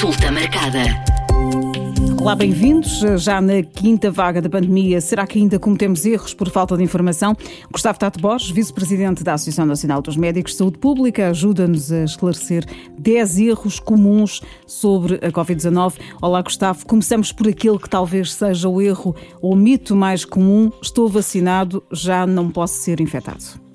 Consulta marcada. Olá, bem-vindos. Já na quinta vaga da pandemia, será que ainda cometemos erros por falta de informação? Gustavo Tato Borges, vice-presidente da Associação Nacional dos Médicos de Saúde Pública, ajuda-nos a esclarecer 10 erros comuns sobre a Covid-19. Olá, Gustavo. Começamos por aquele que talvez seja o erro ou mito mais comum: estou vacinado, já não posso ser infectado.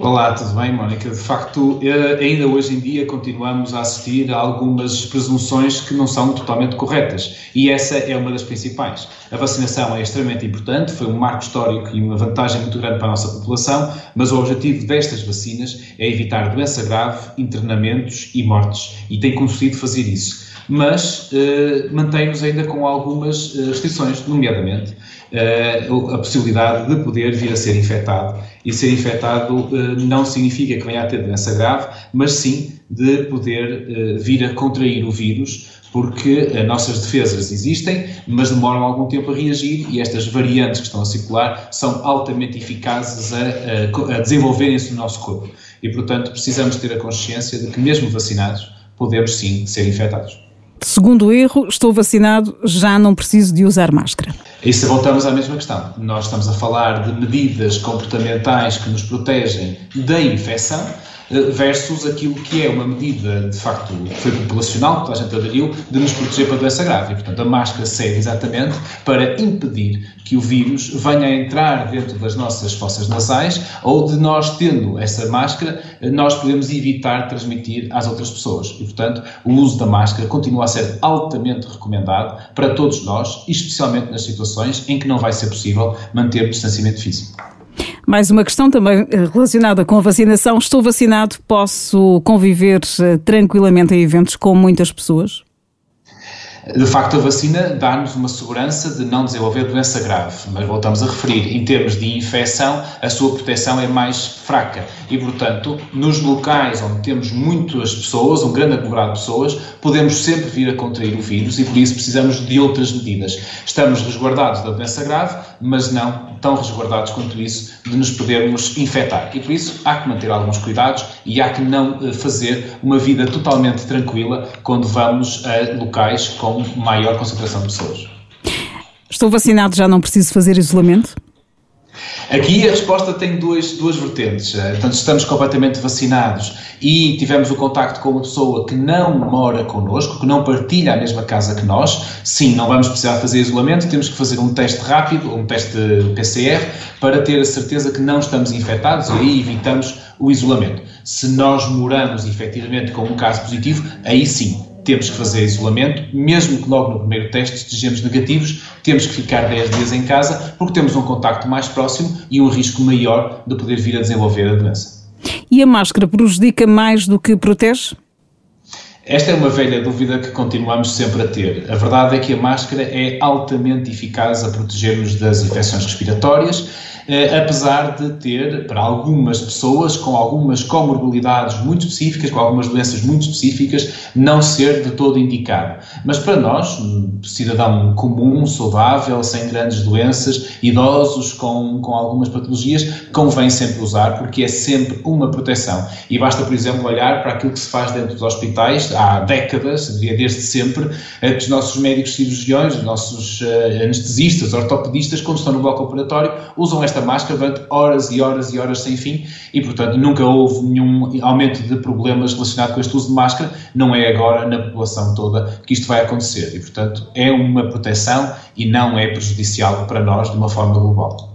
Olá, tudo bem, Mónica? De facto, eh, ainda hoje em dia continuamos a assistir a algumas presunções que não são totalmente corretas e essa é uma das principais. A vacinação é extremamente importante, foi um marco histórico e uma vantagem muito grande para a nossa população, mas o objetivo destas vacinas é evitar doença grave, internamentos e mortes e tem conseguido fazer isso. Mas eh, mantém-nos ainda com algumas eh, restrições, nomeadamente uh, a possibilidade de poder vir a ser infectado. E ser infectado uh, não significa que venha a ter doença grave, mas sim de poder uh, vir a contrair o vírus, porque as nossas defesas existem, mas demoram algum tempo a reagir e estas variantes que estão a circular são altamente eficazes a, a desenvolverem-se no nosso corpo. E, portanto, precisamos ter a consciência de que, mesmo vacinados, podemos sim ser infectados. Segundo erro, estou vacinado, já não preciso de usar máscara. Isso voltamos à mesma questão. Nós estamos a falar de medidas comportamentais que nos protegem da infecção eh, versus aquilo que é uma medida, de facto, que foi populacional, que a gente aderiu, de nos proteger para a doença grave. E, portanto, a máscara serve exatamente para impedir que o vírus venha a entrar dentro das nossas fossas nasais ou de nós, tendo essa máscara, eh, nós podemos evitar transmitir às outras pessoas. E, portanto, o uso da máscara continua a ser altamente recomendado para todos nós, especialmente nas situações em que não vai ser possível manter o distanciamento físico. Mais uma questão também eh, relacionada com a vacinação. Estou vacinado, posso conviver eh, tranquilamente em eventos com muitas pessoas? De facto, a vacina dá-nos uma segurança de não desenvolver doença grave, mas voltamos a referir, em termos de infecção, a sua proteção é mais fraca e, portanto, nos locais onde temos muitas pessoas, um grande aglomerado de pessoas, podemos sempre vir a contrair o vírus e por isso precisamos de outras medidas. Estamos resguardados da doença grave, mas não tão resguardados quanto isso de nos podermos infectar. E por isso há que manter alguns cuidados e há que não eh, fazer uma vida totalmente tranquila quando vamos a locais com maior concentração de pessoas. Estou vacinado, já não preciso fazer isolamento? Aqui a resposta tem duas, duas vertentes. Eh, portanto, estamos completamente vacinados e tivemos o contacto com uma pessoa que não mora connosco, que não partilha a mesma casa que nós, sim, não vamos precisar fazer isolamento, temos que fazer um teste rápido, um teste PCR, para ter a certeza que não estamos infectados e aí evitamos o isolamento. Se nós moramos efetivamente com um caso positivo, aí sim, temos que fazer isolamento, mesmo que logo no primeiro teste estejamos negativos, temos que ficar 10 dias em casa, porque temos um contacto mais próximo e um risco maior de poder vir a desenvolver a doença. E a máscara prejudica mais do que protege? Esta é uma velha dúvida que continuamos sempre a ter. A verdade é que a máscara é altamente eficaz a proteger-nos das infecções respiratórias apesar de ter, para algumas pessoas com algumas comorbilidades muito específicas, com algumas doenças muito específicas, não ser de todo indicado. Mas para nós, cidadão comum, saudável, sem grandes doenças, idosos com, com algumas patologias, convém sempre usar, porque é sempre uma proteção. E basta, por exemplo, olhar para aquilo que se faz dentro dos hospitais há décadas, desde sempre, eh, que os nossos médicos cirurgiões, os nossos uh, anestesistas, ortopedistas, quando estão no bloco operatório, usam esta esta máscara durante horas e horas e horas sem fim e, portanto, nunca houve nenhum aumento de problemas relacionado com este uso de máscara. Não é agora na população toda que isto vai acontecer e, portanto, é uma proteção e não é prejudicial para nós de uma forma global.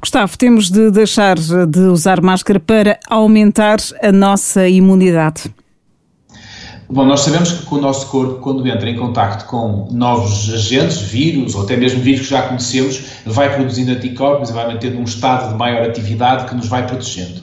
Gustavo, temos de deixar de usar máscara para aumentar a nossa imunidade. Bom, nós sabemos que o nosso corpo, quando entra em contacto com novos agentes, vírus ou até mesmo vírus que já conhecemos, vai produzindo anticorpos e vai mantendo um estado de maior atividade que nos vai protegendo.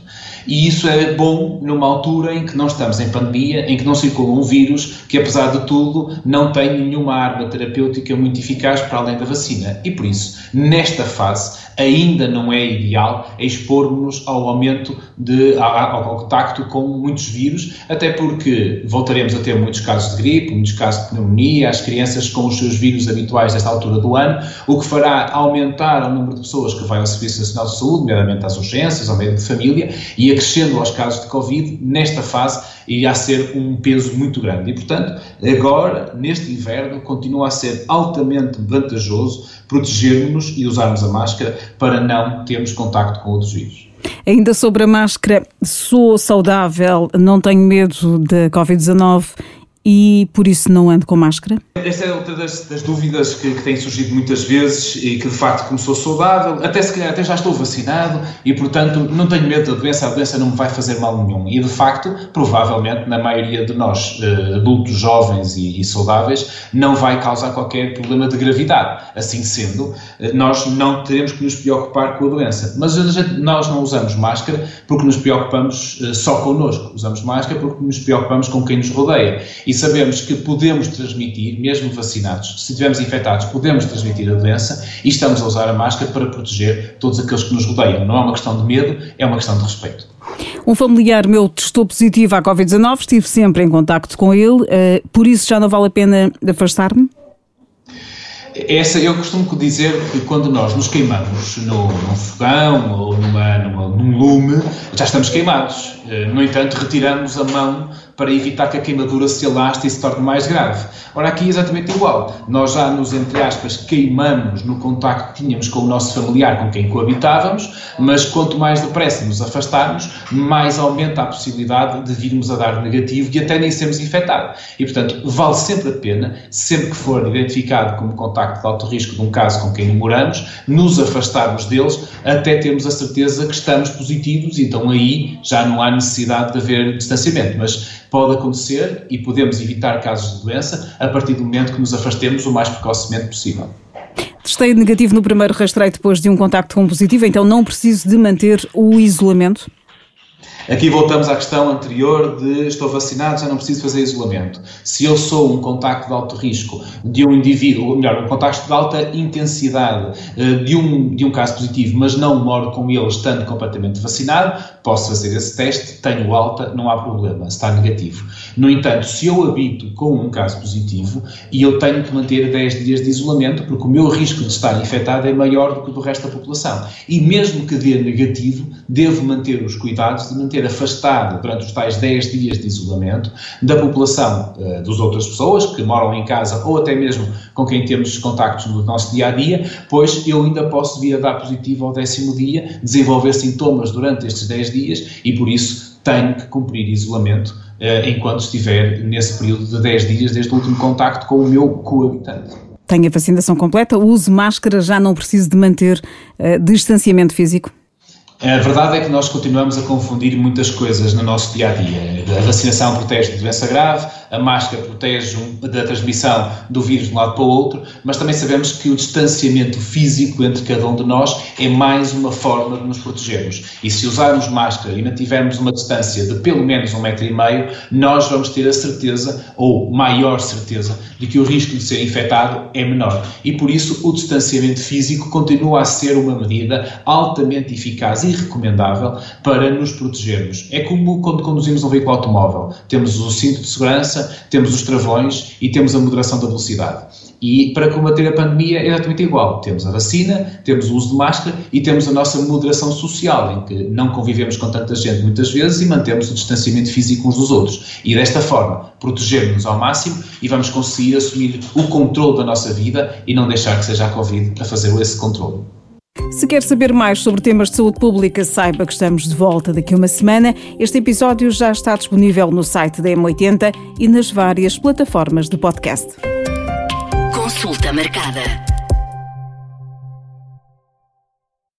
E isso é bom numa altura em que não estamos em pandemia, em que não circula um vírus que, apesar de tudo, não tem nenhuma arma terapêutica muito eficaz para além da vacina. E por isso, nesta fase, ainda não é ideal expormos ao aumento de, ao, ao contacto com muitos vírus, até porque voltaremos a ter muitos casos de gripe, muitos casos de pneumonia, as crianças com os seus vírus habituais nesta altura do ano, o que fará aumentar o número de pessoas que vai ao Serviço Nacional de Saúde, nomeadamente às urgências, ao médico de família, e acrescendo aos casos de Covid, nesta fase irá ser um peso muito grande. E, portanto, agora, neste inverno, continua a ser altamente vantajoso protegermos e usarmos a máscara para não termos contacto com outros vírus. Ainda sobre a máscara, sou saudável, não tenho medo da Covid-19 e por isso não ando com máscara? Esta é outra das, das dúvidas que, que surgido muitas vezes e que de facto começou saudável, até se calhar até já estou vacinado e portanto não tenho medo da doença, a doença não me vai fazer mal nenhum. E de facto, provavelmente na maioria de nós, eh, adultos, jovens e, e saudáveis, não vai causar qualquer problema de gravidade. Assim sendo, eh, nós não teremos que nos preocupar com a doença. Mas nós não usamos máscara porque nos preocupamos eh, só connosco, usamos máscara porque nos preocupamos com quem nos rodeia. E sabemos que podemos transmitir, mesmo vacinados, se estivermos infectados, podemos transmitir a doença e estamos a usar a máscara para proteger todos aqueles que nos rodeiam. Não é uma questão de medo, é uma questão de respeito. Um familiar meu testou positivo à Covid-19, estive sempre em contacto com ele, eh, por isso já não vale a pena afastar-me? Essa, eu costumo dizer que quando nós nos queimamos no, num fogão ou numa, numa, num lume, já estamos queimados. Eh, no entanto, retiramos a mão para evitar que a queimadura se alaste e se torne mais grave. Ora, aqui é exatamente igual. Nós já nos, entre aspas, queimamos no contacto que tínhamos com o nosso familiar com quem coabitávamos, mas quanto mais depressa nos afastarmos, mais aumenta a possibilidade de virmos a dar negativo e até nem sermos infectados. E, portanto, vale sempre a pena, sempre que for identificado como contacto de alto risco de um caso com quem moramos, nos afastarmos deles até termos a certeza que estamos positivos, então aí já não há necessidade de haver distanciamento. Mas pode acontecer e podemos evitar casos de doença a partir do momento que nos afastemos o mais precocemente possível. Testei negativo no primeiro rastreio depois de um contacto com positivo, então não preciso de manter o isolamento? Aqui voltamos à questão anterior de estou vacinado, já não preciso fazer isolamento. Se eu sou um contacto de alto risco de um indivíduo, ou melhor, um contacto de alta intensidade eh, de um, de um caso positivo, mas não moro com ele estando completamente vacinado, posso fazer esse teste, tenho alta, não há problema, está negativo. No entanto, se eu habito com um caso positivo e eu tenho que manter 10 dias de isolamento, porque o meu risco de estar infectado é maior do que o do resto da população. E mesmo que dê negativo, devo manter os cuidados de manter afastado durante os tais 10 dias de isolamento da população uh, das outras pessoas que moram em casa ou até mesmo com quem temos contactos no nosso dia a dia, pois eu ainda posso vir a dar positivo ao décimo dia, desenvolver sintomas durante estes 10 dias e por isso tenho que cumprir isolamento uh, enquanto estiver nesse período de 10 dias desde o último contacto com o meu coabitante. Tenho a vacinação completa, uso máscara, já não preciso de manter uh, distanciamento físico? A verdade é que nós continuamos a confundir muitas coisas no nosso dia a dia. A vacinação protege de doença grave, a máscara protege da transmissão do vírus de um lado para o outro, mas também sabemos que o distanciamento físico entre cada um de nós é mais uma forma de nos protegermos. E se usarmos máscara e mantivermos uma distância de pelo menos um metro e meio, nós vamos ter a certeza, ou maior certeza, de que o risco de ser infectado é menor. E por isso o distanciamento físico continua a ser uma medida altamente eficaz e recomendável para nos protegermos. É como quando conduzimos um veículo automóvel. Temos o cinto de segurança, temos os travões e temos a moderação da velocidade. E para combater a pandemia é exatamente igual. Temos a vacina, temos o uso de máscara e temos a nossa moderação social, em que não convivemos com tanta gente muitas vezes e mantemos o distanciamento físico uns dos outros. E desta forma, protegermos-nos ao máximo e vamos conseguir assumir o controle da nossa vida e não deixar que seja a Covid a fazer esse controle. Se quer saber mais sobre temas de saúde pública, saiba que estamos de volta daqui a uma semana. Este episódio já está disponível no site da M80 e nas várias plataformas de podcast. Consulta marcada.